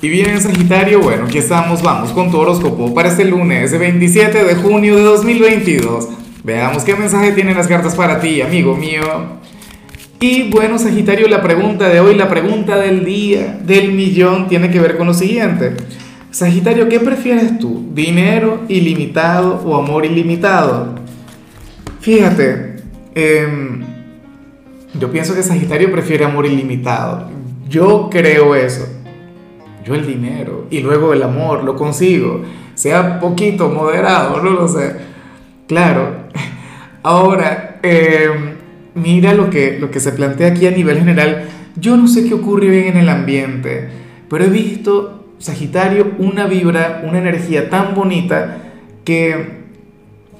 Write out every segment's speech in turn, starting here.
Y bien, Sagitario, bueno, aquí estamos, vamos con tu horóscopo para este lunes 27 de junio de 2022. Veamos qué mensaje tienen las cartas para ti, amigo mío. Y bueno, Sagitario, la pregunta de hoy, la pregunta del día, del millón, tiene que ver con lo siguiente. Sagitario, ¿qué prefieres tú? ¿Dinero ilimitado o amor ilimitado? Fíjate, em, yo pienso que Sagitario prefiere amor ilimitado. Yo creo eso el dinero y luego el amor lo consigo, sea poquito, moderado, no lo sé. Claro, ahora, em, mira lo que, lo que se plantea aquí a nivel general. Yo no sé qué ocurre bien en el ambiente, pero he visto, Sagitario, una vibra, una energía tan bonita que,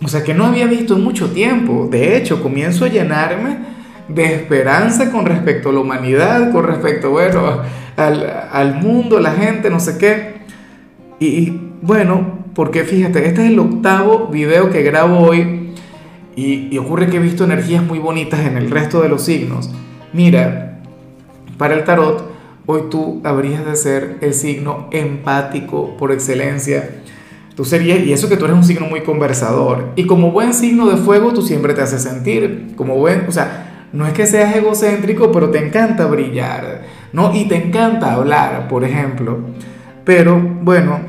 o sea, que no había visto en mucho tiempo. De hecho, comienzo a llenarme de esperanza con respecto a la humanidad, con respecto, bueno, al, al mundo, la gente, no sé qué. Y, bueno, porque fíjate, este es el octavo video que grabo hoy y, ocurre que he visto energías muy bonitas en el resto de los signos. Mira, para el tarot, hoy tú habrías de ser el signo empático por excelencia. Tú serías, y eso que tú eres un signo muy conversador. Y como buen signo de fuego, tú siempre te haces sentir. Como buen, o sea, no es que seas egocéntrico, pero te encanta brillar, ¿no? Y te encanta hablar, por ejemplo. Pero bueno,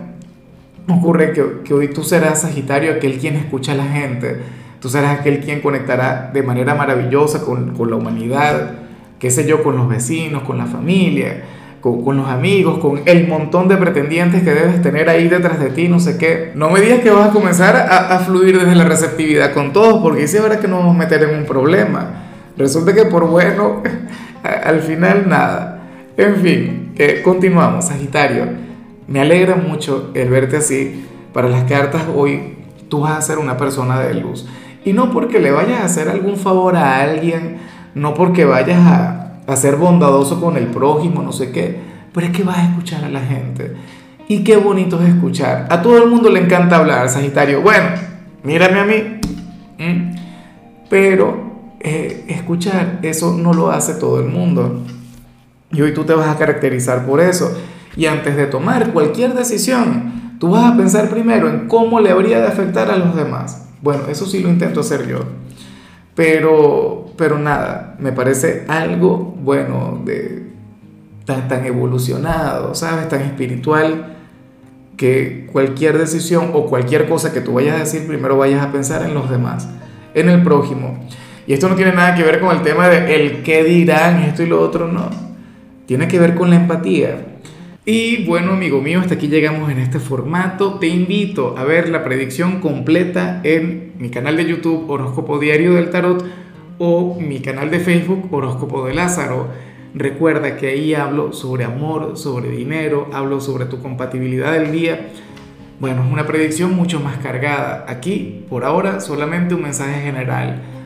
ocurre que, hoy tú serás Sagitario, aquel quien escucha a la gente. Tú serás aquel quien conectará de manera maravillosa con, la humanidad, qué sé yo, con los vecinos, con la familia, con, los amigos, con el montón de pretendientes que debes tener ahí detrás de ti, no sé qué. No me digas que vas a comenzar a, fluir desde la receptividad con todos, porque si ahora que nos vamos a meter en un problema. Resulta que por bueno, al final nada. En fin, continuamos, Sagitario. Me alegra mucho el verte así. Para las cartas hoy tú vas a ser una persona de luz. Y no porque le vayas a hacer algún favor a alguien, no porque vayas a, a ser bondadoso con el prójimo, no sé qué, pero es que vas a escuchar a la gente. Y qué bonito es escuchar. A todo el mundo le encanta hablar, Sagitario. Bueno, mírame a mí. Pero eh, escuchar, eso no lo hace todo el mundo. Y hoy tú te vas a caracterizar por eso. Y antes de tomar cualquier decisión, tú vas a pensar primero en cómo le habría de afectar a los demás. Bueno, eso sí lo intento hacer yo. Pero, pero nada, me parece algo bueno, de, tan, tan evolucionado, ¿sabes? Tan espiritual, que cualquier decisión o cualquier cosa que tú vayas a decir, primero vayas a pensar en los demás, en el prójimo. Y esto no tiene nada que ver con el tema de el qué dirán, esto y lo otro, no. Tiene que ver con la empatía. Y bueno, amigo mío, hasta aquí llegamos en este formato. Te invito a ver la predicción completa en mi canal de YouTube Horóscopo Diario del Tarot o mi canal de Facebook Horóscopo de Lázaro. Recuerda que ahí hablo sobre amor, sobre dinero, hablo sobre tu compatibilidad del día. Bueno, es una predicción mucho más cargada. Aquí, por ahora, solamente un mensaje general